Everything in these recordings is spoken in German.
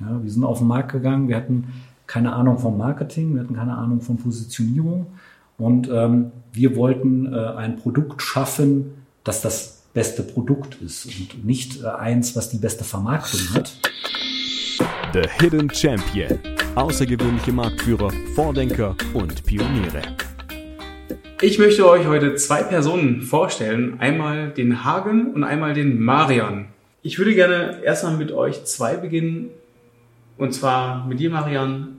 Ja, wir sind auf den Markt gegangen, wir hatten keine Ahnung vom Marketing, wir hatten keine Ahnung von Positionierung und ähm, wir wollten äh, ein Produkt schaffen, das das beste Produkt ist und nicht äh, eins, was die beste Vermarktung hat. The Hidden Champion. Außergewöhnliche Marktführer, Vordenker und Pioniere. Ich möchte euch heute zwei Personen vorstellen. Einmal den Hagen und einmal den Marian. Ich würde gerne erstmal mit euch zwei beginnen. Und zwar mit dir, Marian.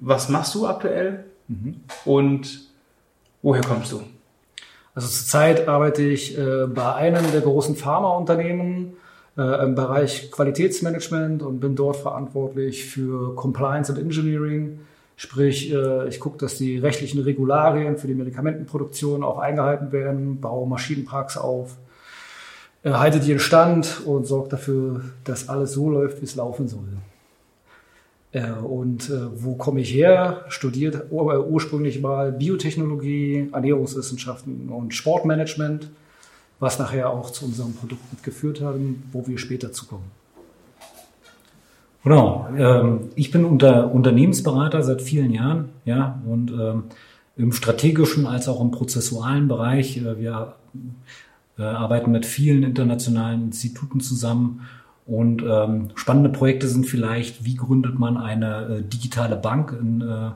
Was machst du aktuell? Mhm. Und woher kommst du? Also zurzeit arbeite ich äh, bei einem der großen Pharmaunternehmen äh, im Bereich Qualitätsmanagement und bin dort verantwortlich für Compliance und Engineering Sprich, äh, ich gucke, dass die rechtlichen Regularien für die Medikamentenproduktion auch eingehalten werden, baue Maschinenparks auf, äh, halte die in Stand und sorge dafür, dass alles so läuft, wie es laufen soll. Äh, und wo komme ich her? Studiert ursprünglich mal Biotechnologie, Ernährungswissenschaften und Sportmanagement, was nachher auch zu unserem Produkt mitgeführt hat, wo wir später zukommen. Genau. Ähm, ich bin unter Unternehmensberater seit vielen Jahren, ja, und ähm, im strategischen als auch im prozessualen Bereich. Äh, wir äh, arbeiten mit vielen internationalen Instituten zusammen und ähm, spannende Projekte sind vielleicht, wie gründet man eine äh, digitale Bank in, äh,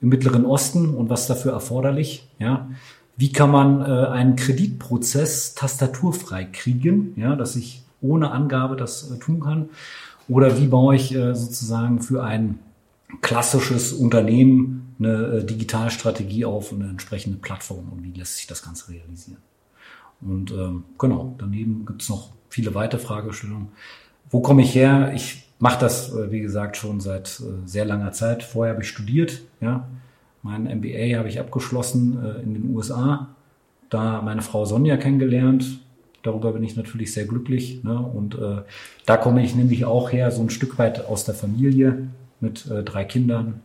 im Mittleren Osten und was dafür erforderlich, ja. Wie kann man äh, einen Kreditprozess tastaturfrei kriegen, ja, dass ich ohne Angabe das äh, tun kann? Oder wie baue ich äh, sozusagen für ein klassisches Unternehmen eine äh, Digitalstrategie auf und eine entsprechende Plattform und wie lässt sich das Ganze realisieren? Und ähm, genau, daneben gibt es noch viele weitere Fragestellungen. Wo komme ich her? Ich mache das, äh, wie gesagt, schon seit äh, sehr langer Zeit. Vorher habe ich studiert, ja. Mein MBA habe ich abgeschlossen äh, in den USA. Da meine Frau Sonja kennengelernt, Darüber bin ich natürlich sehr glücklich. Ne? Und äh, da komme ich nämlich auch her, so ein Stück weit aus der Familie mit äh, drei Kindern.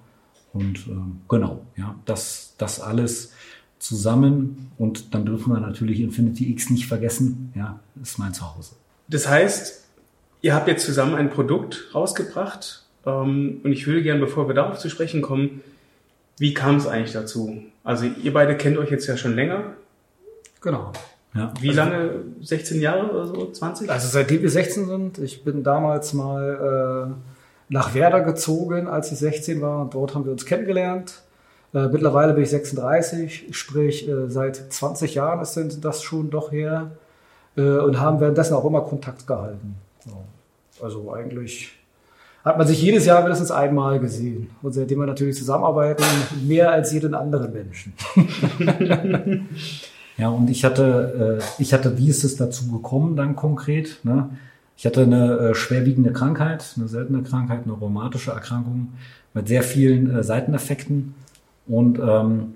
Und äh, genau, ja, das, das alles zusammen. Und dann dürfen wir natürlich Infinity X nicht vergessen. Ja, ist mein Zuhause. Das heißt, ihr habt jetzt zusammen ein Produkt rausgebracht. Ähm, und ich würde gerne, bevor wir darauf zu sprechen kommen, wie kam es eigentlich dazu? Also ihr beide kennt euch jetzt ja schon länger. Genau. Ja. Wie lange? 16 Jahre oder so? 20? Also seitdem wir 16 sind. Ich bin damals mal äh, nach Werder gezogen, als ich 16 war. Und dort haben wir uns kennengelernt. Äh, mittlerweile bin ich 36, sprich äh, seit 20 Jahren ist das schon doch her. Äh, und haben währenddessen auch immer Kontakt gehalten. So. Also eigentlich hat man sich jedes Jahr mindestens einmal gesehen. Und seitdem wir natürlich zusammenarbeiten, mehr als jeden anderen Menschen. Ja, und ich hatte, äh, ich hatte, wie ist es dazu gekommen dann konkret? Ne? Ich hatte eine äh, schwerwiegende Krankheit, eine seltene Krankheit, eine rheumatische Erkrankung mit sehr vielen äh, Seiteneffekten und ähm,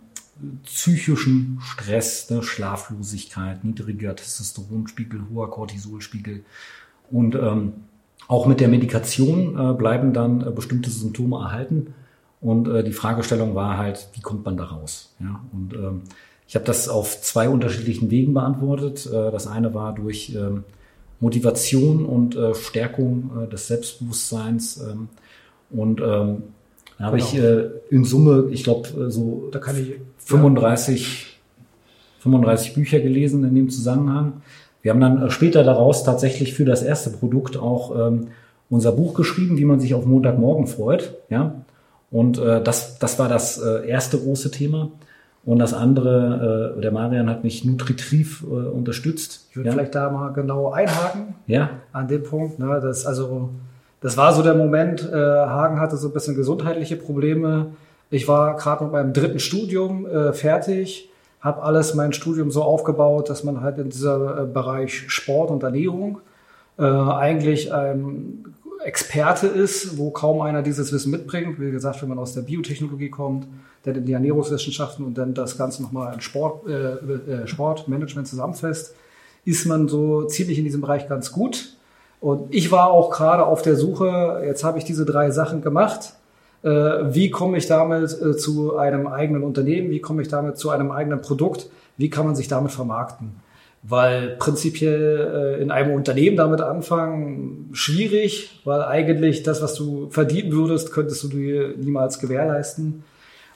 psychischen Stress, ne, Schlaflosigkeit, niedriger Testosteronspiegel, hoher Cortisolspiegel und ähm, auch mit der Medikation äh, bleiben dann äh, bestimmte Symptome erhalten. Und äh, die Fragestellung war halt, wie kommt man da raus? Ja, und ähm, ich habe das auf zwei unterschiedlichen Wegen beantwortet. Äh, das eine war durch ähm, Motivation und äh, Stärkung äh, des Selbstbewusstseins. Ähm, und ähm, da habe genau. ich in Summe, ich glaube, so da kann ich 35, 35 Bücher gelesen in dem Zusammenhang. Wir haben dann später daraus tatsächlich für das erste Produkt auch unser Buch geschrieben, wie man sich auf Montagmorgen freut. Ja, und das, das war das erste große Thema. Und das andere, äh, der Marian hat mich nutritiv äh, unterstützt. Ich würde ja. vielleicht da mal genau einhaken. Ja. An dem Punkt. Ne, das, also, das war so der Moment, äh, Hagen hatte so ein bisschen gesundheitliche Probleme. Ich war gerade mit meinem dritten Studium äh, fertig, habe alles mein Studium so aufgebaut, dass man halt in dieser äh, Bereich Sport und Ernährung äh, eigentlich ein Experte ist, wo kaum einer dieses Wissen mitbringt. Wie gesagt, wenn man aus der Biotechnologie kommt, dann in die Ernährungswissenschaften und dann das Ganze nochmal in Sport, äh, äh, Sportmanagement zusammenfasst, ist man so ziemlich in diesem Bereich ganz gut. Und ich war auch gerade auf der Suche, jetzt habe ich diese drei Sachen gemacht. Äh, wie komme ich damit äh, zu einem eigenen Unternehmen? Wie komme ich damit zu einem eigenen Produkt? Wie kann man sich damit vermarkten? weil prinzipiell äh, in einem Unternehmen damit anfangen schwierig, weil eigentlich das, was du verdienen würdest, könntest du dir niemals gewährleisten.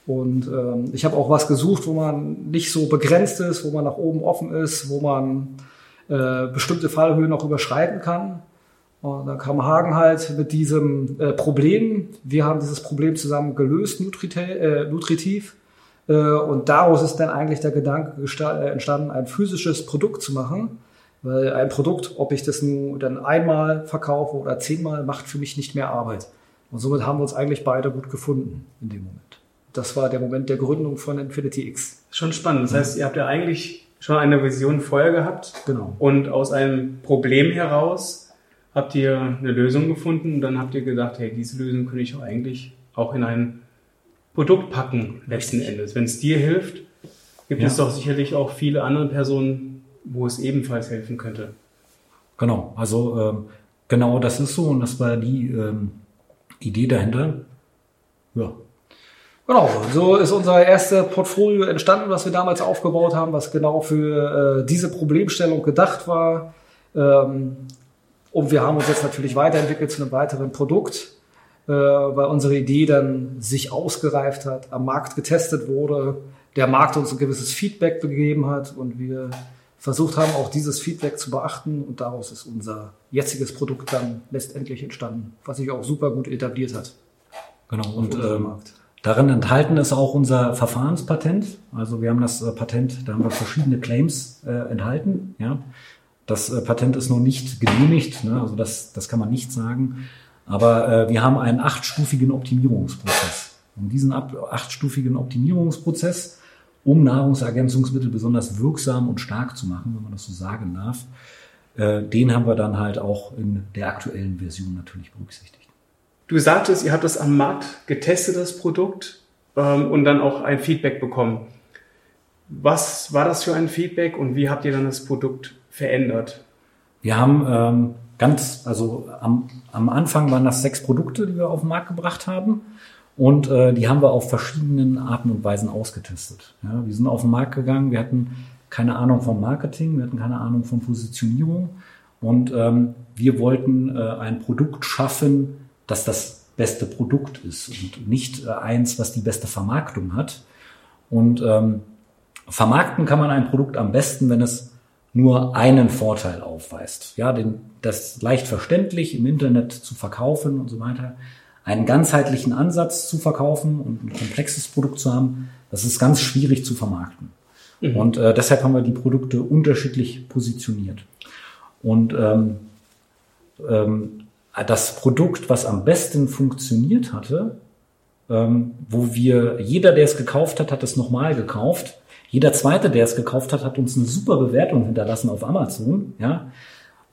Und ähm, ich habe auch was gesucht, wo man nicht so begrenzt ist, wo man nach oben offen ist, wo man äh, bestimmte Fallhöhen auch überschreiten kann. Und dann kam Hagen halt mit diesem äh, Problem. Wir haben dieses Problem zusammen gelöst, äh, nutritiv. Äh, und daraus ist dann eigentlich der Gedanke äh, entstanden, ein physisches Produkt zu machen. Weil ein Produkt, ob ich das nur dann einmal verkaufe oder zehnmal, macht für mich nicht mehr Arbeit. Und somit haben wir uns eigentlich beide gut gefunden in dem Moment. Das war der Moment der Gründung von Infinity X. Schon spannend. Das heißt, ihr habt ja eigentlich schon eine Vision vorher gehabt. Genau. Und aus einem Problem heraus habt ihr eine Lösung gefunden und dann habt ihr gedacht, hey, diese Lösung könnte ich auch eigentlich auch in ein Produkt packen, letzten Endes. Wenn es dir hilft, gibt ja. es doch sicherlich auch viele andere Personen, wo es ebenfalls helfen könnte. Genau, also ähm, genau das ist so und das war die ähm, Idee dahinter. Ja. Genau, so ist unser erstes Portfolio entstanden, was wir damals aufgebaut haben, was genau für äh, diese Problemstellung gedacht war. Ähm, und wir haben uns jetzt natürlich weiterentwickelt zu einem weiteren Produkt, äh, weil unsere Idee dann sich ausgereift hat, am Markt getestet wurde, der Markt uns ein gewisses Feedback gegeben hat und wir versucht haben, auch dieses Feedback zu beachten und daraus ist unser jetziges Produkt dann letztendlich entstanden, was sich auch super gut etabliert hat. Genau, und ähm, darin enthalten ist auch unser Verfahrenspatent. Also wir haben das äh, Patent, da haben wir verschiedene Claims äh, enthalten. Ja. Das äh, Patent ist noch nicht genehmigt, ne? also das, das kann man nicht sagen. Aber äh, wir haben einen achtstufigen Optimierungsprozess. Und diesen ab, achtstufigen Optimierungsprozess, um Nahrungsergänzungsmittel besonders wirksam und stark zu machen, wenn man das so sagen darf, äh, den haben wir dann halt auch in der aktuellen Version natürlich berücksichtigt. Du sagtest, ihr habt das am Markt getestet, das Produkt, ähm, und dann auch ein Feedback bekommen. Was war das für ein Feedback und wie habt ihr dann das Produkt verändert? Wir haben ähm, ganz, also am, am Anfang waren das sechs Produkte, die wir auf den Markt gebracht haben. Und äh, die haben wir auf verschiedenen Arten und Weisen ausgetestet. Ja, wir sind auf den Markt gegangen, wir hatten keine Ahnung vom Marketing, wir hatten keine Ahnung von Positionierung. Und ähm, wir wollten äh, ein Produkt schaffen, das das beste Produkt ist und nicht äh, eins, was die beste Vermarktung hat. Und ähm, vermarkten kann man ein Produkt am besten, wenn es nur einen Vorteil aufweist. Ja, den, das leicht verständlich im Internet zu verkaufen und so weiter. Einen ganzheitlichen Ansatz zu verkaufen und ein komplexes Produkt zu haben, das ist ganz schwierig zu vermarkten. Mhm. Und äh, deshalb haben wir die Produkte unterschiedlich positioniert. Und ähm, ähm, das Produkt, was am besten funktioniert hatte, ähm, wo wir, jeder, der es gekauft hat, hat es nochmal gekauft, jeder zweite, der es gekauft hat, hat uns eine super Bewertung hinterlassen auf Amazon, ja.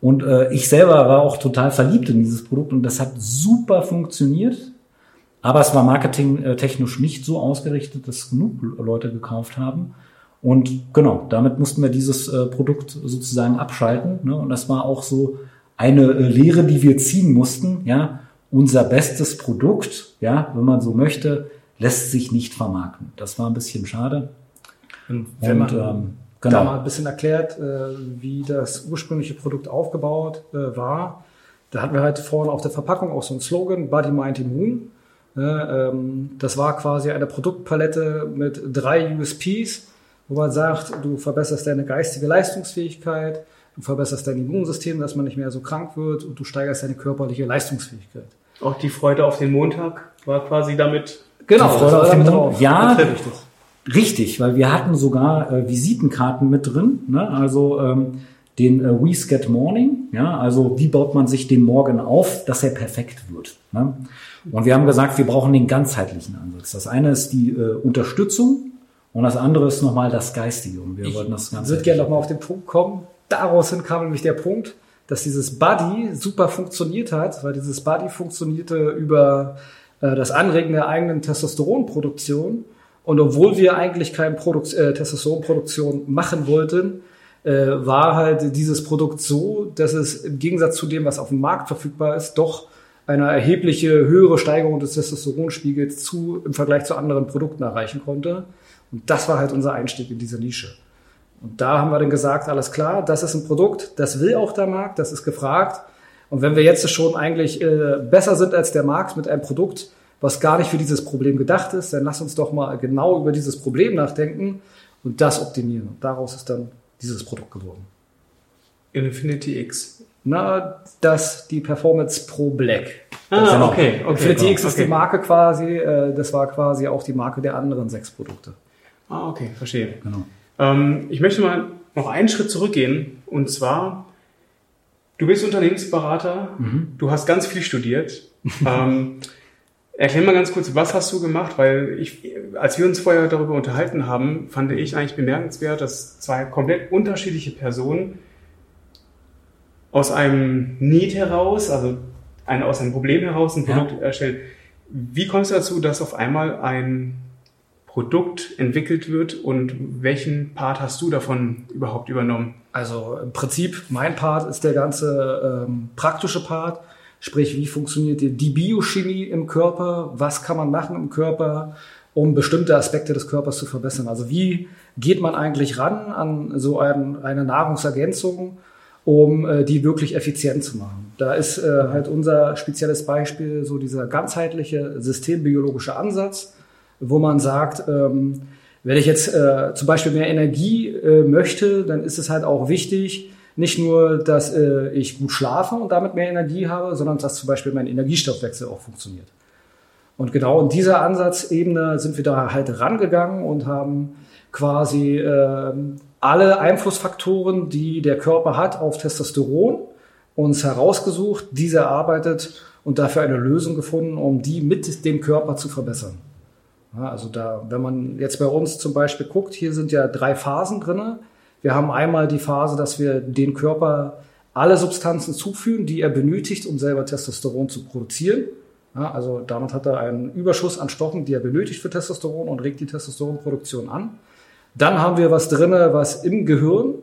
Und äh, ich selber war auch total verliebt in dieses Produkt und das hat super funktioniert. Aber es war marketingtechnisch nicht so ausgerichtet, dass genug Leute gekauft haben. Und genau, damit mussten wir dieses äh, Produkt sozusagen abschalten. Ne? Und das war auch so eine äh, Lehre, die wir ziehen mussten. Ja, unser bestes Produkt, ja, wenn man so möchte, lässt sich nicht vermarkten. Das war ein bisschen schade. Und wenn man ähm, genau. da mal ein bisschen erklärt, äh, wie das ursprüngliche Produkt aufgebaut äh, war, da hatten wir halt vorne auf der Verpackung auch so einen Slogan, Body, Mind, Immune. Ähm, das war quasi eine Produktpalette mit drei USPs, wo man sagt, du verbesserst deine geistige Leistungsfähigkeit, du verbesserst dein Immunsystem, dass man nicht mehr so krank wird und du steigerst deine körperliche Leistungsfähigkeit. Auch die Freude auf den Montag war quasi damit. Genau, Freude auf den Montag. Ja, Richtig, weil wir hatten sogar äh, Visitenkarten mit drin, ne? also ähm, den äh, We Get Morning, ja, also wie baut man sich den Morgen auf, dass er perfekt wird. Ne? Und wir haben gesagt, wir brauchen den ganzheitlichen Ansatz. Das eine ist die äh, Unterstützung und das andere ist nochmal das Geistige. Und wir ich wollten das Ganze. Ich würde gerne nochmal auf den Punkt kommen. Daraus hin kam nämlich der Punkt, dass dieses Buddy super funktioniert hat, weil dieses Buddy funktionierte über äh, das Anregen der eigenen Testosteronproduktion und obwohl wir eigentlich keine Produkt, äh, Testosteronproduktion machen wollten, äh, war halt dieses Produkt so, dass es im Gegensatz zu dem, was auf dem Markt verfügbar ist, doch eine erhebliche höhere Steigerung des Testosteronspiegels zu, im Vergleich zu anderen Produkten erreichen konnte. Und das war halt unser Einstieg in diese Nische. Und da haben wir dann gesagt, alles klar, das ist ein Produkt, das will auch der Markt, das ist gefragt. Und wenn wir jetzt schon eigentlich äh, besser sind als der Markt mit einem Produkt, was gar nicht für dieses Problem gedacht ist, dann lass uns doch mal genau über dieses Problem nachdenken und das optimieren. Und daraus ist dann dieses Produkt geworden. Infinity X. Na, das die Performance Pro Black. Ah, Genau. okay, okay. Infinity X ist okay. die Marke quasi, äh, das war quasi auch die Marke der anderen sechs Produkte. Ah, okay, verstehe. Genau. Ähm, ich möchte mal noch einen Schritt zurückgehen. Und zwar, du bist Unternehmensberater, du hast ganz viel studiert. ähm, erklär mal ganz kurz, was hast du gemacht? Weil ich, als wir uns vorher darüber unterhalten haben, fand ich eigentlich bemerkenswert, dass zwei komplett unterschiedliche Personen aus einem Need heraus, also ein, aus einem Problem heraus ein Ja. Produkt erstellen. Wie kommst du dazu, dass auf einmal ein Produkt entwickelt wird und welchen Part hast du davon überhaupt übernommen? Also im Prinzip, mein Part ist der ganze ähm, praktische Part, sprich, wie funktioniert die, Biochemie im Körper, was kann man machen im Körper, um bestimmte Aspekte des Körpers zu verbessern. Also wie geht man eigentlich ran an so ein, eine Nahrungsergänzung, um äh, die wirklich effizient zu machen. Da ist äh, halt unser spezielles Beispiel so dieser ganzheitliche systembiologische Ansatz, wo man sagt, ähm, wenn ich jetzt äh, zum Beispiel mehr Energie äh, möchte, dann ist es halt auch wichtig, nicht nur, dass äh, ich gut schlafe und damit mehr Energie habe, sondern dass zum Beispiel mein Energiestoffwechsel auch funktioniert. Und genau in dieser Ansatzebene sind wir da halt rangegangen und haben quasi ähm, alle Einflussfaktoren, die der Körper hat auf Testosteron, uns herausgesucht, diese erarbeitet und dafür eine Lösung gefunden, um die mit dem Körper zu verbessern. Ja, also da, wenn man jetzt bei uns zum Beispiel guckt, hier sind ja drei Phasen drinne. Wir haben einmal die Phase, dass wir den Körper alle Substanzen zuführen, die er benötigt, um selber Testosteron zu produzieren. Ja, also damit hat er einen Überschuss an Stoffen, die er benötigt für Testosteron und regt die Testosteronproduktion an. Dann haben wir was drinne, was im Gehirn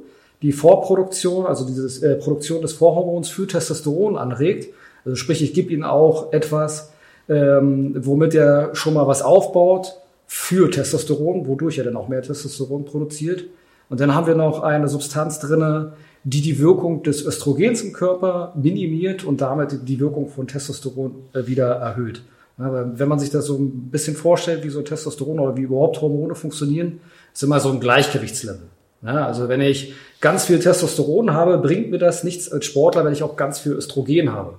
die Vorproduktion, also diese äh, Produktion des Vorhormons für Testosteron anregt. Also sprich, ich gebe ihm auch etwas, ähm, womit er schon mal was aufbaut für Testosteron, wodurch er dann auch mehr Testosteron produziert. Und dann haben wir noch eine Substanz drinne, die die Wirkung des Östrogens im Körper minimiert und damit die Wirkung von Testosteron äh, wieder erhöht. Wenn man sich das so ein bisschen vorstellt, wie so Testosteron oder wie überhaupt Hormone funktionieren, ist immer so ein Gleichgewichtslevel. Also wenn ich ganz viel Testosteron habe, bringt mir das nichts als Sportler, wenn ich auch ganz viel Östrogen habe.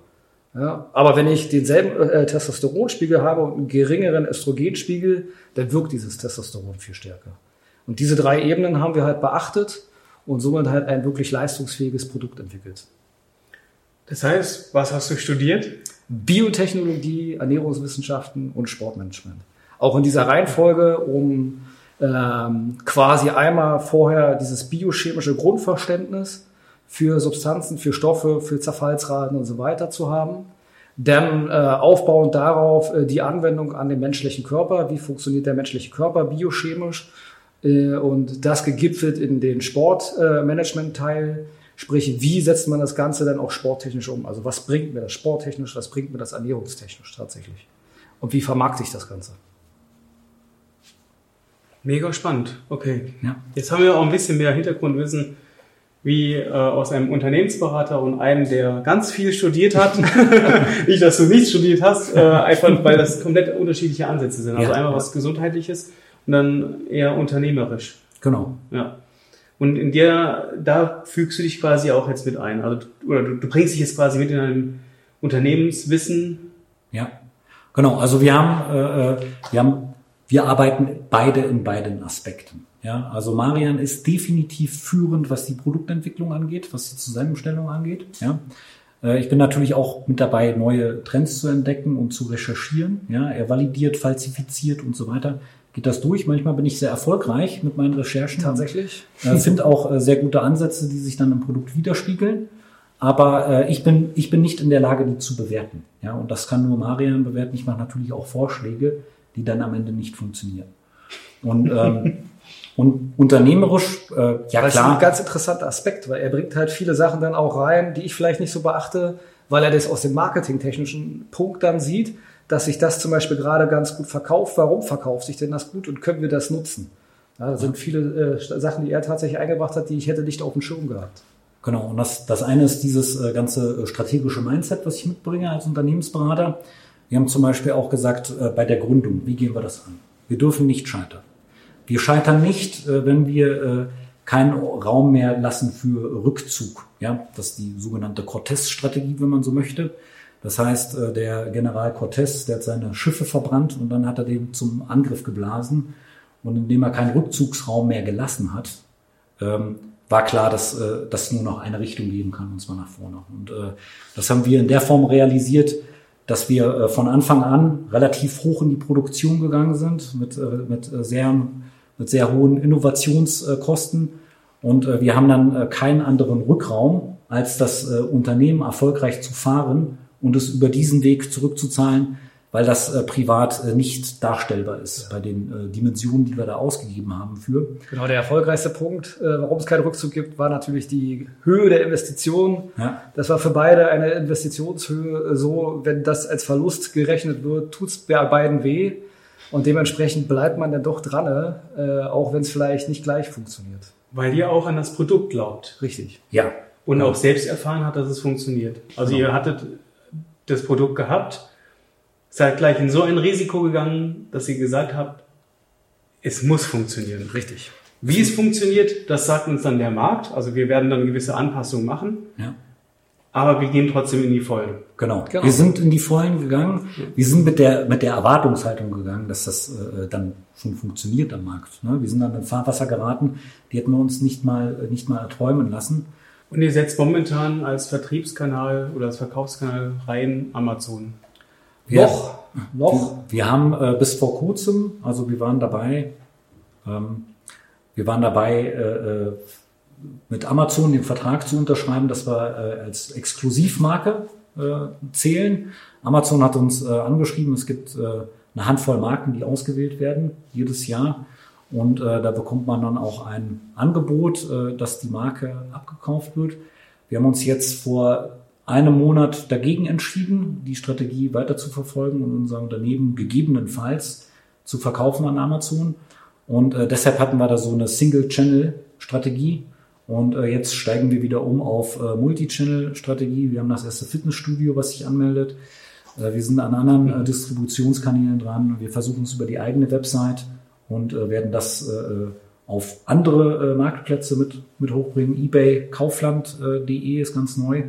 Aber wenn ich denselben äh, Testosteronspiegel habe und einen geringeren Östrogenspiegel, dann wirkt dieses Testosteron viel stärker. Und diese drei Ebenen haben wir halt beachtet und somit halt ein wirklich leistungsfähiges Produkt entwickelt. Das heißt, was hast du studiert? Biotechnologie, Ernährungswissenschaften und Sportmanagement. Auch in dieser Reihenfolge, um ähm, quasi einmal vorher dieses biochemische Grundverständnis für Substanzen, für Stoffe, für Zerfallsraten und so weiter zu haben. Dann äh, aufbauend darauf äh, die Anwendung an den menschlichen Körper. Wie funktioniert der menschliche Körper biochemisch? Äh, und das gegipfelt in den Sportmanagement-Teil. Sprich, wie setzt man das Ganze dann auch sporttechnisch um? Also was bringt mir das sporttechnisch, was bringt mir das ernährungstechnisch tatsächlich? Und wie vermarkte ich das Ganze? Mega spannend. Okay. Ja. Jetzt haben wir auch ein bisschen mehr Hintergrundwissen wie äh, aus einem Unternehmensberater und einem, der ganz viel studiert hat. nicht, dass du nichts studiert hast, äh, einfach weil das komplett unterschiedliche Ansätze sind. Also Ja. einmal was Gesundheitliches und dann eher unternehmerisch. Genau. Ja. Und in der, da fügst du dich quasi auch jetzt mit ein. Also, du- oder du, du bringst dich jetzt quasi mit in ein Unternehmenswissen. Ja, genau. Also wir haben, äh, äh, wir haben, wir arbeiten beide in beiden Aspekten. Ja, also Marian ist definitiv führend, was die Produktentwicklung angeht, was die Zusammenstellung angeht. Ja, äh, ich bin natürlich auch mit dabei, neue Trends zu entdecken und zu recherchieren. Ja, er validiert, falsifiziert und so weiter. Geht das durch? Manchmal bin ich sehr erfolgreich mit meinen Recherchen. Tatsächlich? Äh, finde auch äh, sehr gute Ansätze, die sich dann im Produkt widerspiegeln. Aber äh, ich, bin, ich bin nicht in der Lage, die zu bewerten. Ja, und das kann nur Marian bewerten. Ich mache natürlich auch Vorschläge, die dann am Ende nicht funktionieren. Und, ähm, und unternehmerisch, äh, ja Das ist ein klar, ganz interessanter Aspekt, weil er bringt halt viele Sachen dann auch rein, die ich vielleicht nicht so beachte, weil er das aus dem marketingtechnischen Punkt dann sieht, dass sich das zum Beispiel gerade ganz gut verkauft. Warum verkauft sich denn das gut und können wir das nutzen? Ja, das sind viele äh, Sachen, die er tatsächlich eingebracht hat, die ich hätte nicht auf dem Schirm gehabt. Genau, und das, das eine ist dieses äh, ganze äh, strategische Mindset, was ich mitbringe als Unternehmensberater. Wir haben zum Beispiel auch gesagt, äh, bei der Gründung, wie gehen wir das an? Wir dürfen nicht scheitern. Wir scheitern nicht, äh, wenn wir äh, keinen Raum mehr lassen für Rückzug. Ja, das ist die sogenannte Cortés-Strategie, wenn man so möchte. Das heißt, äh, der General Cortés, der hat seine Schiffe verbrannt und dann hat er den zum Angriff geblasen. Und indem er keinen Rückzugsraum mehr gelassen hat, ähm, war klar, dass äh, das nur noch eine Richtung geben kann, und zwar nach vorne. Und äh, das haben wir in der Form realisiert, dass wir äh, von Anfang an relativ hoch in die Produktion gegangen sind, mit, mit, sehr, mit sehr hohen Innovationskosten. Und wir haben dann keinen anderen Rückraum, als das Unternehmen erfolgreich zu fahren und es über diesen Weg zurückzuzahlen, weil das äh, privat äh, nicht darstellbar ist bei den äh, Dimensionen, die wir da ausgegeben haben für. Genau, der erfolgreichste Punkt, äh, warum es keinen Rückzug gibt, war natürlich die Höhe der Investition. Ja. Das war für beide eine Investitionshöhe so, wenn das als Verlust gerechnet wird, tut es bei beiden weh. Und dementsprechend bleibt man dann doch dran, äh, auch wenn es vielleicht nicht gleich funktioniert. Weil ihr auch an das Produkt glaubt Richtig. Ja, und auch selbst erfahren hat, dass es funktioniert. Also Genau. ihr hattet das Produkt gehabt, seid gleich in so ein Risiko gegangen, dass ihr gesagt habt, es muss funktionieren. Richtig. Wie es funktioniert, das sagt uns dann der Markt. Also wir werden dann gewisse Anpassungen machen, ja. aber wir gehen trotzdem in die Vollen. Genau. Genau. Wir sind in die Vollen gegangen. Wir sind mit der, mit der Erwartungshaltung gegangen, dass das äh, dann schon funktioniert am Markt. Ne? Wir sind dann in Fahrwasser geraten, die hätten wir uns nicht mal, äh, nicht mal erträumen lassen. Und ihr setzt momentan als Vertriebskanal oder als Verkaufskanal rein Amazon. Wir, noch, noch. Wir, wir haben äh, bis vor kurzem, also wir waren dabei, ähm, wir waren dabei, äh, äh, mit Amazon den Vertrag zu unterschreiben, dass wir äh, als Exklusivmarke äh, zählen. Amazon hat uns äh, angeschrieben, es gibt äh, eine Handvoll Marken, die ausgewählt werden jedes Jahr. Und äh, da bekommt man dann auch ein Angebot, äh, dass die Marke abgekauft wird. Wir haben uns jetzt vor einem Monat dagegen entschieden, die Strategie weiter zu verfolgen und unser Unternehmen gegebenenfalls zu verkaufen an Amazon. Und äh, deshalb hatten wir da so eine Single-Channel-Strategie. Und äh, jetzt steigen wir wieder um auf äh, Multi-Channel-Strategie. Wir haben das erste Fitnessstudio, was sich anmeldet. Äh, wir sind an anderen äh, Distributionskanälen dran. Wir versuchen es über die eigene Website und äh, werden das äh, auf andere äh, Marktplätze mit, mit hochbringen. eBay, Kaufland.de ist ganz neu.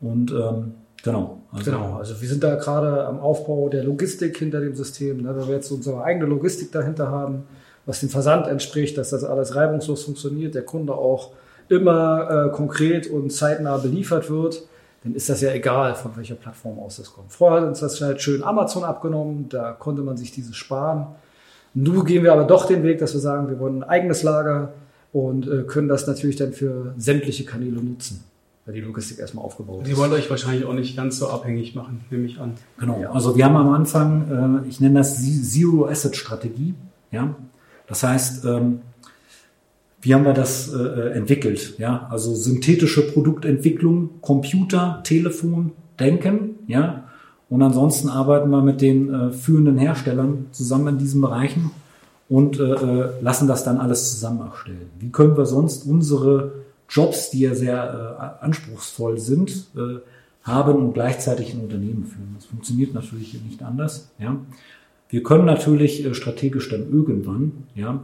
Und ähm, genau. Also, Genau, also wir sind da gerade am Aufbau der Logistik hinter dem System. Ne? Wenn wir jetzt unsere eigene Logistik dahinter haben, was dem Versand entspricht, dass das alles reibungslos funktioniert, der Kunde auch immer äh, konkret und zeitnah beliefert wird, dann ist das ja egal, von welcher Plattform aus das kommt. Vorher hat uns das halt schön Amazon abgenommen, da konnte man sich dieses sparen. Nun gehen wir aber doch den Weg, dass wir sagen, wir wollen ein eigenes Lager und äh, können das natürlich dann für sämtliche Kanäle nutzen, weil die Logistik erstmal aufgebaut Sie ist. wollen euch wahrscheinlich auch nicht ganz so abhängig machen, nehme ich an. Genau. Also wir haben am Anfang, äh, ich nenne das Zero Asset Strategie. Ja, das heißt, ähm, wie haben wir das äh, entwickelt? Ja, also synthetische Produktentwicklung, Computer, Telefon, Denken. Ja, und ansonsten arbeiten wir mit den äh, führenden Herstellern zusammen in diesen Bereichen und äh, äh, lassen das dann alles zusammen erstellen. Wie können wir sonst unsere Jobs, die ja sehr äh, anspruchsvoll sind, äh, haben und gleichzeitig ein Unternehmen führen? Das funktioniert natürlich nicht anders. Ja. Wir können natürlich äh, strategisch dann irgendwann ja,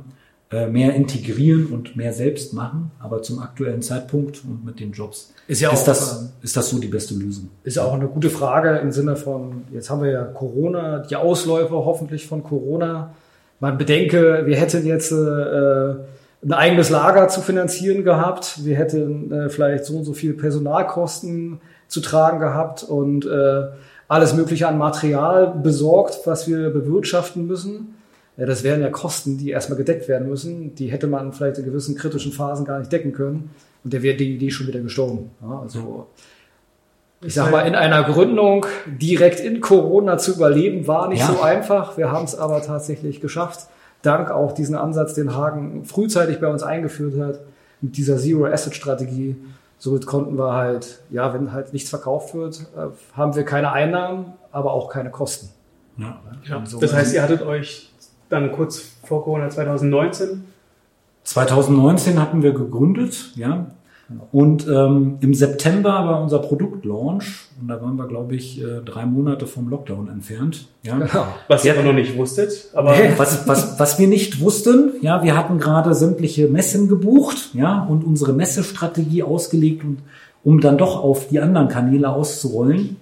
mehr integrieren und mehr selbst machen, aber zum aktuellen Zeitpunkt und mit den Jobs Ist ja ist, auch, das, ähm, ist das so die beste Lösung. Ist ja auch eine gute Frage im Sinne von, jetzt haben wir ja Corona, die Ausläufer hoffentlich von Corona. Man bedenke, wir hätten jetzt äh, ein eigenes Lager zu finanzieren gehabt. Wir hätten äh, vielleicht so und so viel Personalkosten zu tragen gehabt und äh, alles Mögliche an Material besorgt, was wir bewirtschaften müssen. Ja, das wären ja Kosten, die erstmal gedeckt werden müssen. Die hätte man vielleicht in gewissen kritischen Phasen gar nicht decken können. Und der wäre die Idee schon wieder gestorben. Ja, also ich sag mal, in einer Gründung direkt in Corona zu überleben, war nicht Ja. so einfach. Wir haben es aber tatsächlich geschafft. Dank auch diesen Ansatz, den Hagen frühzeitig bei uns eingeführt hat, mit dieser Zero-Asset-Strategie. Somit konnten wir halt, ja, wenn halt nichts verkauft wird, äh, haben wir keine Einnahmen, aber auch keine Kosten. Ja. Ja. Das heißt, ihr hattet euch dann kurz vor Corona 2019 2019 hatten wir gegründet, ja. Und ähm, im September war unser Produktlaunch und da waren wir, glaube ich, äh, drei Monate vom Lockdown entfernt. Ja. Genau. Was ihr aber noch nicht wusstet, aber Was, was, was wir nicht wussten, ja, wir hatten gerade sämtliche Messen gebucht, ja, und unsere Messestrategie ausgelegt, und, um dann doch auf die anderen Kanäle auszurollen.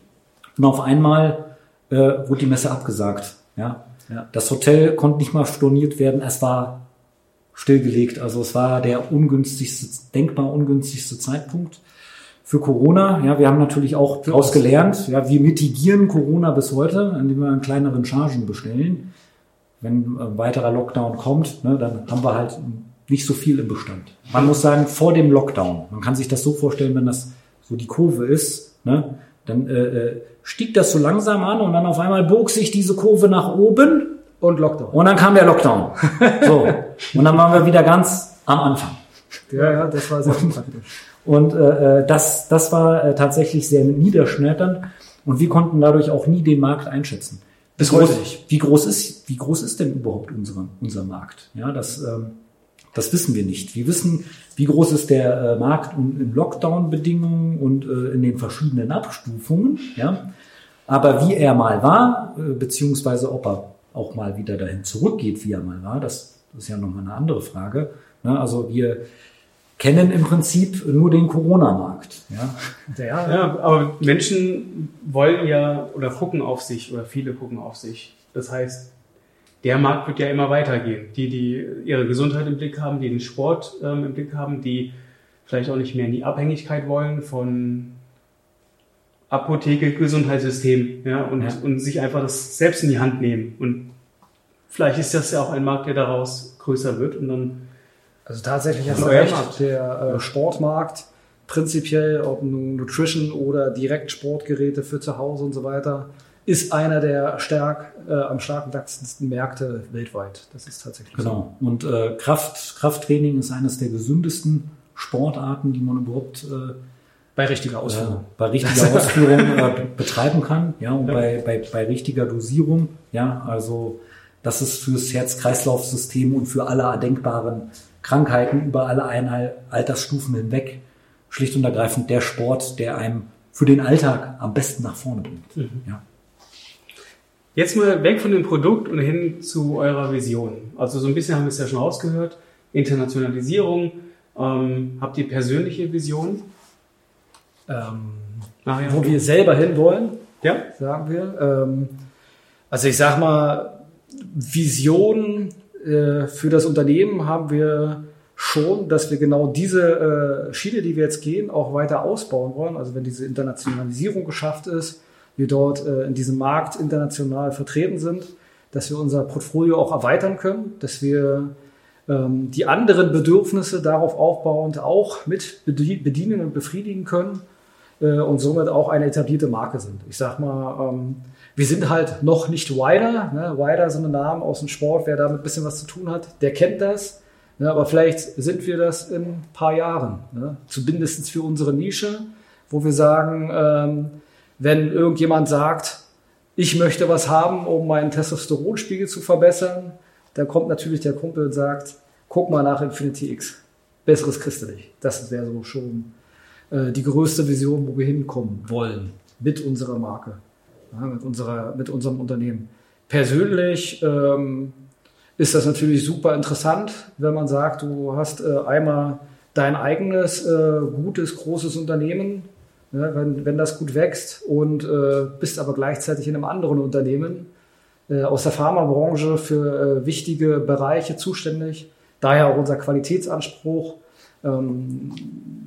Und auf einmal äh, wurde die Messe abgesagt, ja. Ja. Das Hotel konnte nicht mal storniert werden, es war stillgelegt. Also es war der ungünstigste, denkbar ungünstigste Zeitpunkt für Corona. Ja, wir haben natürlich auch daraus gelernt, ja, wir mitigieren Corona bis heute, indem wir an kleineren Chargen bestellen. Wenn ein weiterer Lockdown kommt, ne, dann haben wir halt nicht so viel im Bestand. Man muss sagen, vor dem Lockdown, man kann sich das so vorstellen, wenn das so die Kurve ist, ne, dann äh, äh, stieg das so langsam an und dann auf einmal bog sich diese Kurve nach oben Und Lockdown. und dann kam der Lockdown. So. Und dann waren wir wieder ganz am Anfang. Ja, ja, das war sehr praktisch. Und äh, äh, das, das war äh, tatsächlich sehr niederschmetternd. Und wir konnten dadurch auch nie den Markt einschätzen. Bis Wie groß- heute nicht. Wie groß ist, wie groß ist denn überhaupt unsere, unser Markt? Ja, das, ähm, das wissen wir nicht. Wir wissen, wie groß ist der äh, Markt in in Lockdown-Bedingungen und äh, in den verschiedenen Abstufungen. Ja, aber wie er mal war, äh, beziehungsweise ob er auch mal wieder dahin zurückgeht, wie er mal war, das, das ist ja nochmal eine andere Frage. Ne? Also wir kennen im Prinzip nur den Corona-Markt. Ja? Ja, Ja, aber Menschen wollen ja oder gucken auf sich oder viele gucken auf sich. Das heißt, der Markt wird ja immer weitergehen. Die, die ihre Gesundheit im Blick haben, die den Sport ähm, im Blick haben, die vielleicht auch nicht mehr in die Abhängigkeit wollen von Apotheke, Gesundheitssystem, ja, und, Ja. und sich einfach das selbst in die Hand nehmen. Und vielleicht ist das ja auch ein Markt, der daraus größer wird und dann Also tatsächlich hast du recht, der äh, Sportmarkt, prinzipiell, ob nun Nutrition oder direkt Sportgeräte für zu Hause und so weiter, ist einer der stark, äh, am starken wachsendsten Märkte weltweit. Das ist tatsächlich so. Genau. Und äh, Kraft, Krafttraining ist eines der gesündesten Sportarten, die man überhaupt äh, Bei richtiger äh, Ausführung. bei richtiger Ausführung äh, betreiben kann. Ja, und bei, bei, bei richtiger Dosierung. Ja, also das ist fürs Herz-Kreislauf-System und für alle denkbaren Krankheiten über alle Einhal- Altersstufen hinweg schlicht und ergreifend der Sport, der einem für den Alltag am besten nach vorne bringt. Ja. Jetzt mal weg von dem Produkt und hin zu eurer Vision. Also so ein bisschen haben wir es ja schon rausgehört. Internationalisierung. Ähm, habt ihr persönliche Vision? Ähm, Nachher? wo wir selber hinwollen, ja? sagen wir. Ähm, also ich sag mal, Vision äh, für das Unternehmen haben wir schon, dass wir genau diese äh, Schiene, die wir jetzt gehen, auch weiter ausbauen wollen. Also wenn diese Internationalisierung geschafft ist, wir dort äh, in diesem Markt international vertreten sind, dass wir unser Portfolio auch erweitern können, dass wir ähm, die anderen Bedürfnisse darauf aufbauend auch mit bedie- bedienen und befriedigen können äh, und somit auch eine etablierte Marke sind. Ich sag mal, ähm, wir sind halt noch nicht Wider. Ne? Wider sind ein Name aus dem Sport. Wer damit ein bisschen was zu tun hat, der kennt das. Ne? Aber vielleicht sind wir das in ein paar Jahren. Ne? Zumindest für unsere Nische, wo wir sagen, ähm, wenn irgendjemand sagt, ich möchte was haben, um meinen Testosteronspiegel zu verbessern, dann kommt natürlich der Kumpel und sagt, guck mal nach Infinity X. Besseres kriegst du nicht. Das wäre so schon äh, die größte Vision, wo wir hinkommen wollen mit unserer Marke, mit, unserer, mit unserem Unternehmen. Persönlich ähm, ist das natürlich super interessant, wenn man sagt, du hast äh, einmal dein eigenes äh, gutes, großes Unternehmen, ja, wenn, wenn das gut wächst und äh, bist aber gleichzeitig in einem anderen Unternehmen äh, aus der Pharmabranche für äh, wichtige Bereiche zuständig. Daher auch unser Qualitätsanspruch. Ähm,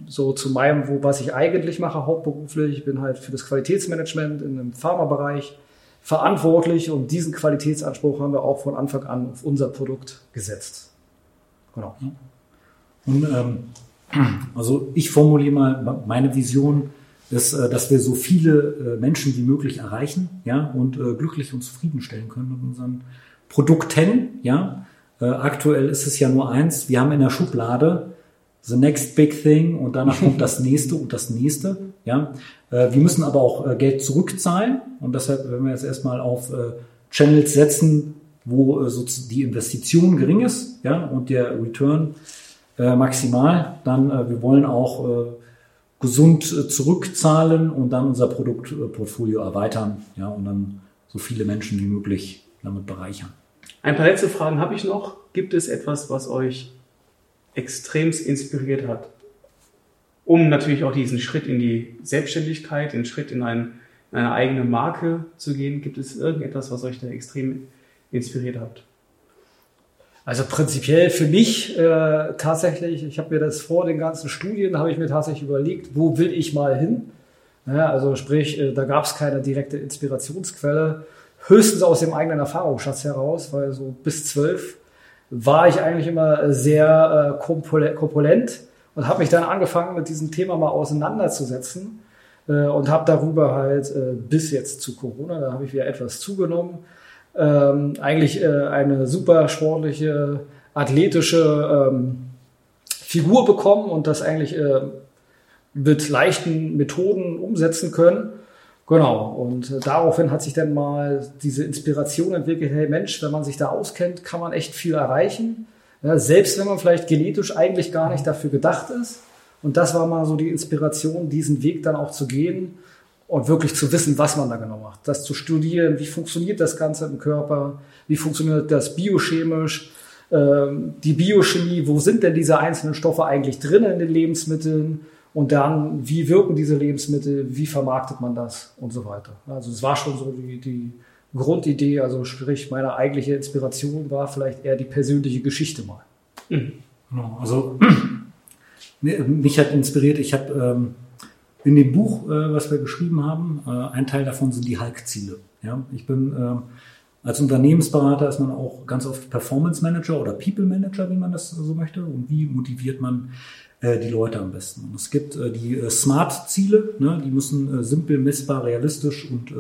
so zu meinem, wo, was ich eigentlich mache, hauptberuflich. Ich bin halt für das Qualitätsmanagement in einem Pharmabereich verantwortlich und diesen Qualitätsanspruch haben wir auch von Anfang an auf unser Produkt gesetzt. Genau. Und, ähm, also ich formuliere mal meine Vision ist, äh, dass wir so viele äh, Menschen wie möglich erreichen, ja, und äh, glücklich und zufriedenstellen können mit unseren Produkten, ja. Äh, aktuell ist es ja nur eins. Wir haben in der Schublade the next big thing und danach kommt das nächste und das nächste, ja. Äh, wir müssen aber auch äh, Geld zurückzahlen und deshalb, wenn wir jetzt erstmal auf äh, Channels setzen, wo äh, so die Investition gering ist, ja, und der Return äh, maximal. Dann, äh, wir wollen auch äh, gesund äh, zurückzahlen und dann unser Produktportfolio erweitern, ja, und dann so viele Menschen wie möglich damit bereichern. Ein paar letzte Fragen habe ich noch. Gibt es etwas, was euch extremst inspiriert hat? Um natürlich auch diesen Schritt in die Selbstständigkeit, den Schritt in, ein, in eine eigene Marke zu gehen. Gibt es irgendetwas, was euch da extrem inspiriert hat? Also prinzipiell für mich äh, tatsächlich, ich habe mir das vor den ganzen Studien, habe ich mir tatsächlich überlegt, wo will ich mal hin? Ja, also sprich, äh, da gab es keine direkte Inspirationsquelle, höchstens aus dem eigenen Erfahrungsschatz heraus, weil so bis zwölf war ich eigentlich immer sehr äh, korpulent und habe mich dann angefangen, mit diesem Thema mal auseinanderzusetzen äh, und habe darüber halt äh, bis jetzt zu Corona, da habe ich wieder etwas zugenommen, ähm, eigentlich äh, eine super sportliche, athletische ähm, Figur bekommen und das eigentlich äh, mit leichten Methoden umsetzen können. Genau, und äh, daraufhin hat sich dann mal diese Inspiration entwickelt, hey Mensch, wenn man sich da auskennt, kann man echt viel erreichen. Ja, selbst wenn man vielleicht genetisch eigentlich gar nicht dafür gedacht ist. Und das war mal so die Inspiration, diesen Weg dann auch zu gehen und wirklich zu wissen, was man da genau macht. Das zu studieren, wie funktioniert das Ganze im Körper, wie funktioniert das biochemisch, ähm, die Biochemie, wo sind denn diese einzelnen Stoffe eigentlich drin in den Lebensmitteln und dann, wie wirken diese Lebensmittel, wie vermarktet man das und so weiter. Also es war schon so die, die Grundidee, also sprich meine eigentliche Inspiration war vielleicht eher die persönliche Geschichte mal. Mhm. Genau, also mich hat inspiriert, ich habe ähm, in dem Buch, äh, was wir geschrieben haben, äh, ein Teil davon sind die Hulk-Ziele. Ja? Ich bin äh, als Unternehmensberater ist man auch ganz oft Performance Manager oder People Manager, wie man das so möchte. Und wie motiviert man äh, die Leute am besten? Und es gibt äh, die äh, Smart-Ziele, ne? die müssen äh, simpel, messbar, realistisch und äh,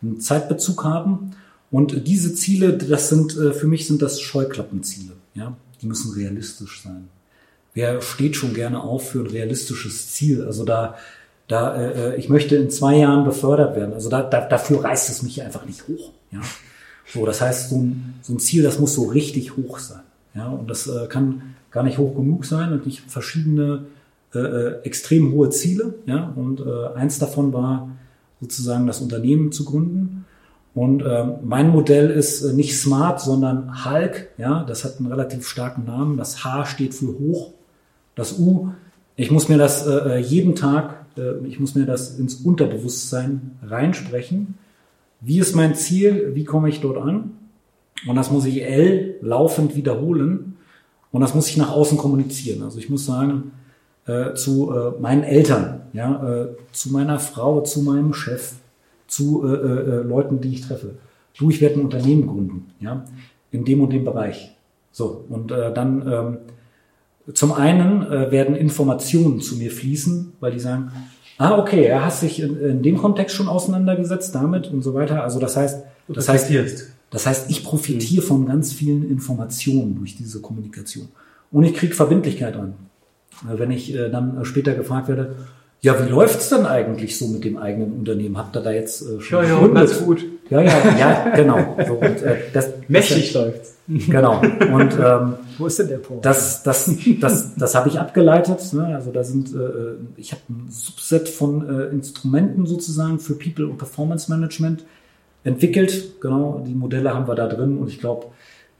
einen Zeitbezug haben. Und diese Ziele, das sind äh, für mich sind das Scheuklappenziele. Ja? Die müssen realistisch sein. Wer steht schon gerne auf für ein realistisches Ziel? Also da da, äh, äh, ich möchte in zwei Jahren befördert werden. Also da, da, dafür reißt es mich einfach nicht hoch. Ja? So, das heißt, so ein, so ein Ziel, das muss so richtig hoch sein. Ja? Und das äh, kann gar nicht hoch genug sein. Und ich habe verschiedene äh, äh, extrem hohe Ziele. Ja? Und äh, eins davon war sozusagen das Unternehmen zu gründen. Und äh, mein Modell ist äh, nicht Smart, sondern Hulk. Ja, das hat einen relativ starken Namen. Das H steht für hoch. Das U, ich muss mir das äh, jeden Tag äh, ich muss mir das ins Unterbewusstsein reinsprechen. Wie ist mein Ziel? Wie komme ich dort an? Und das muss ich L laufend wiederholen. Und das muss ich nach außen kommunizieren. Also ich muss sagen, äh, zu äh, meinen Eltern, ja, äh, zu meiner Frau, zu meinem Chef, zu äh, äh, Leuten, die ich treffe. Du, ich werde ein Unternehmen gründen, ja, in dem und dem Bereich. So, und dann ähm, zum einen äh, werden Informationen zu mir fließen, weil die sagen, ah, okay, er hat sich in, in dem Kontext schon auseinandergesetzt damit und so weiter. Also das heißt, das heißt, das heißt, ich profitiere von ganz vielen Informationen durch diese Kommunikation. Und ich kriege Verbindlichkeit an. Wenn ich äh, dann später gefragt werde, ja, wie läuft's denn eigentlich so mit dem eigenen Unternehmen? Habt ihr da jetzt äh, schon ja, ja, ganz gut. Ja, ja, ja, genau. So, und, äh, das, Mächtig das, läuft's. Genau. Und ähm, wo ist denn der Punkt? Das, das, das, das habe ich abgeleitet. Ne? Also da sind, äh, ich habe ein Subset von äh, Instrumenten sozusagen für People und Performance Management entwickelt. Genau, die Modelle haben wir da drin und ich glaube,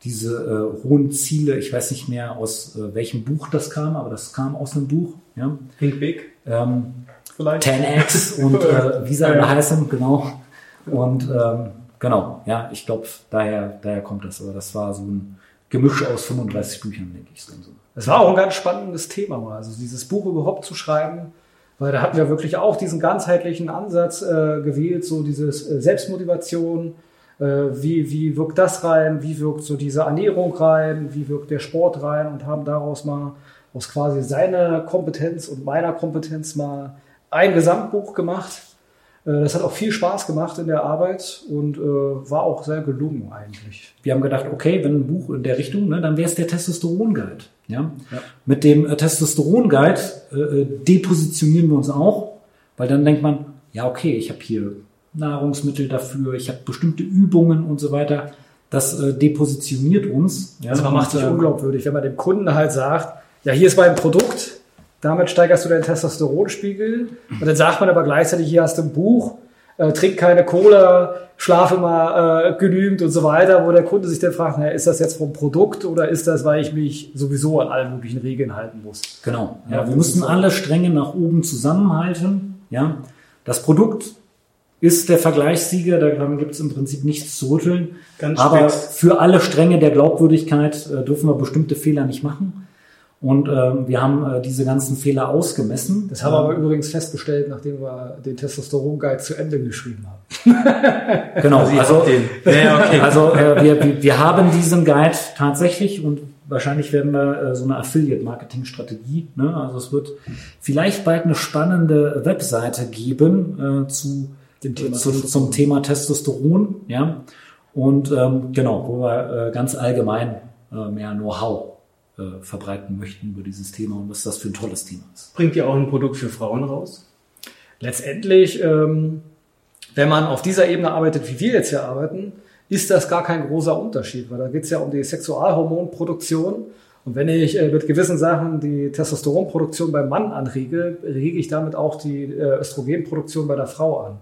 diese äh, hohen Ziele, ich weiß nicht mehr aus äh, welchem Buch das kam, aber das kam aus einem Buch. Ja? Think Big. Ähm, Vielleicht. 10x und äh, wie sie alle ja. heißen, genau. Und ähm, genau, ja, ich glaube, daher, daher kommt das. Aber das war so ein Gemisch aus 35 Büchern, denke ich. Es war auch ein ganz spannendes Thema mal, also dieses Buch überhaupt zu schreiben, weil da hatten wir wirklich auch diesen ganzheitlichen Ansatz äh, gewählt, so dieses äh, Selbstmotivation, äh, wie, wie wirkt das rein, wie wirkt so diese Ernährung rein, wie wirkt der Sport rein und haben daraus mal aus quasi seiner Kompetenz und meiner Kompetenz mal ein Gesamtbuch gemacht das hat auch viel Spaß gemacht in der Arbeit und äh, war auch sehr gelungen eigentlich. Wir haben gedacht, okay, wenn ein Buch in der Richtung, ne, dann wäre es der Testosteron-Guide. Ja? ja? Mit dem äh, Testosteron-Guide äh, äh, depositionieren wir uns auch, weil dann denkt man, ja, okay, ich habe hier Nahrungsmittel dafür, ich habe bestimmte Übungen und so weiter. Das äh, depositioniert uns. Ja? Also man macht sich unglaubwürdig, wenn man dem Kunden halt sagt, ja, hier ist mein Produkt, damit steigerst du deinen Testosteronspiegel. Und dann sagt man aber gleichzeitig, hier hast du ein Buch, äh, trink keine Cola, schlafe mal äh, genügend und so weiter, wo der Kunde sich dann fragt, naja, ist das jetzt vom Produkt oder ist das, weil ich mich sowieso an allen möglichen Regeln halten muss? Genau. Ja, wir mussten alle Stränge nach oben zusammenhalten. Ja, das Produkt ist der Vergleichssieger, daran gibt es im Prinzip nichts zu rütteln. Ganz Aber spitz. für alle Stränge der Glaubwürdigkeit äh, dürfen wir bestimmte Fehler nicht machen. Und ähm, wir haben äh, diese ganzen Fehler ausgemessen. Das haben wir aber übrigens festgestellt, nachdem wir den Testosteron-Guide zu Ende geschrieben haben. Genau, also, den. Ja, okay. also äh, wir, wir, haben diesen Guide tatsächlich und wahrscheinlich werden wir äh, so eine Affiliate-Marketing-Strategie. Ne? Also es wird vielleicht bald eine spannende Webseite geben äh, zu, Dem Thema zu, zum Thema Testosteron. Ja? Und ähm, genau, wo wir äh, ganz allgemein äh, mehr Know-how äh, verbreiten möchten über dieses Thema und was das für ein tolles Thema ist. Bringt ihr auch ein Produkt für Frauen raus? Letztendlich, ähm, wenn man auf dieser Ebene arbeitet, wie wir jetzt hier arbeiten, ist das gar kein großer Unterschied, weil da geht es ja um die Sexualhormonproduktion. Und wenn ich äh, mit gewissen Sachen die Testosteronproduktion beim Mann anrege, rege ich damit auch die äh, Östrogenproduktion bei der Frau an.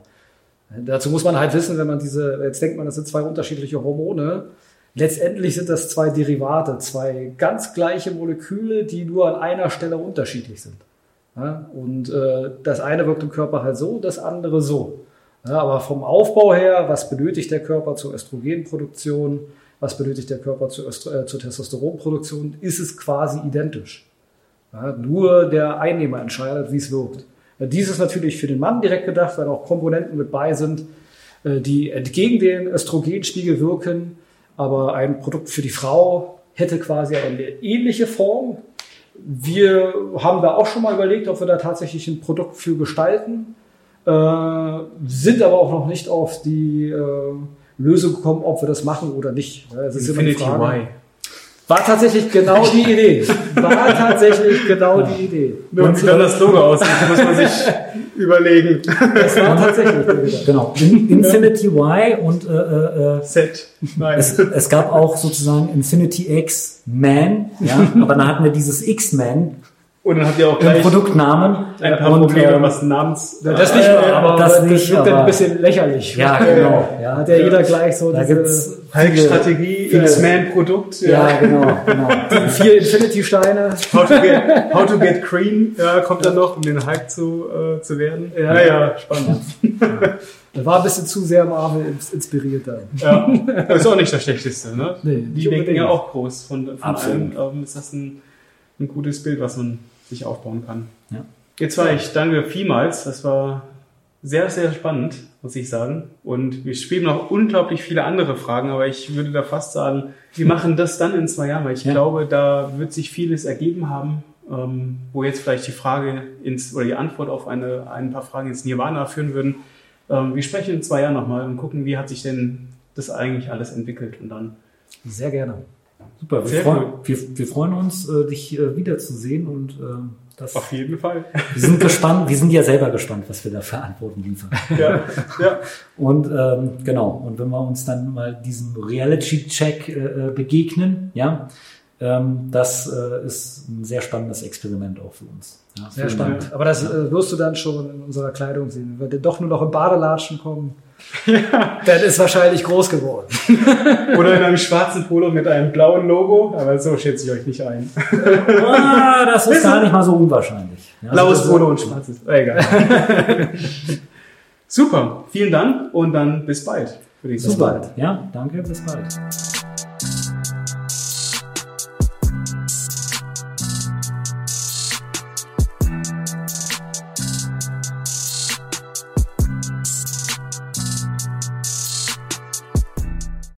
Dazu muss man halt wissen, wenn man diese, jetzt denkt man, das sind zwei unterschiedliche Hormone. Letztendlich sind das zwei Derivate, zwei ganz gleiche Moleküle, die nur an einer Stelle unterschiedlich sind. Ja, und äh, das eine wirkt im Körper halt so, das andere so. Ja, aber vom Aufbau her, was benötigt der Körper zur Östrogenproduktion, was benötigt der Körper zur, Östro äh, zur Testosteronproduktion, ist es quasi identisch. Ja, nur der Einnehmer entscheidet, wie es wirkt. Dies ist natürlich für den Mann direkt gedacht, weil auch Komponenten mit bei sind, äh, die entgegen den Östrogenspiegel wirken. Aber ein Produkt für die Frau hätte quasi eine ähnliche Form. Wir haben da auch schon mal überlegt, ob wir da tatsächlich ein Produkt für gestalten, äh, sind aber auch noch nicht auf die äh, Lösung gekommen, ob wir das machen oder nicht. Ja, Es ist immer die Infinity Frage. Y. War tatsächlich genau die Idee. War tatsächlich genau die Idee. Nur wie dann das Logo aussieht, muss man sich überlegen. Das war tatsächlich. Genau, In Infinity Y und äh, äh, äh, Set. Nein. Es, es gab auch sozusagen Infinity X Man, ja, aber dann hatten wir dieses X-Man Und dann habt ihr auch im gleich Produktnamen. ein paar und, Probleme, was Namens... Das nicht, Äh, aber das das, nicht, wird dann aber- ein bisschen lächerlich. Ja, genau. Ja. Hat ja jeder gleich so Da diese gibt's Hulk-Strategie, viele- X-Man-Produkt. Ja, genau, genau. vier Infinity-Steine. How, to get, how to get green ja, kommt dann noch, um den Hulk zu, äh, zu werden. Ja. Naja, spannend. Das war ein bisschen zu sehr Marvel ins- inspiriert dann. Ja. Das ist auch nicht das Schlechteste. Ne? Nee, Die denken ja auch groß. Von, von allem ähm, ist das ein, ein gutes Bild, was man sich aufbauen kann. Ja. Jetzt war ich danke vielmals. Das war sehr, sehr spannend, muss ich sagen. Und wir spielen noch unglaublich viele andere Fragen, aber ich würde da fast sagen, wir machen das dann in zwei Jahren, weil ich Ja. glaube, da wird sich vieles ergeben haben, ähm, wo jetzt vielleicht die Frage ins, oder die Antwort auf eine, ein paar Fragen ins Nirvana führen würden. Ähm, wir sprechen in zwei Jahren nochmal und gucken, wie hat sich denn das eigentlich alles entwickelt und dann Sehr gerne. Super, wir, freuen, wir, wir freuen uns, äh, dich äh, wiederzusehen und ähm, das, auf jeden Fall. wir sind gespannt, wir sind ja selber gespannt, was wir da für Antworten liefern. ja, ja. Und ähm, genau, und wenn wir uns dann mal diesem Reality-Check äh, äh, begegnen, ja, ähm, das äh, ist ein sehr spannendes Experiment auch für uns. Ja, Sehr spannend. Dank. Aber das äh, wirst du dann schon in unserer Kleidung sehen. Wenn wir doch nur noch in Badelatschen kommen, dann ist wahrscheinlich groß geworden. Oder in einem schwarzen Polo mit einem blauen Logo, aber so schätze ich euch nicht ein. Ah, das ist gar nicht mal so unwahrscheinlich. Ja, Blaues also, Polo und schwarzes. Äh, Egal. Super, vielen Dank und dann bis bald, Bis bald. Ja, danke, bis bald.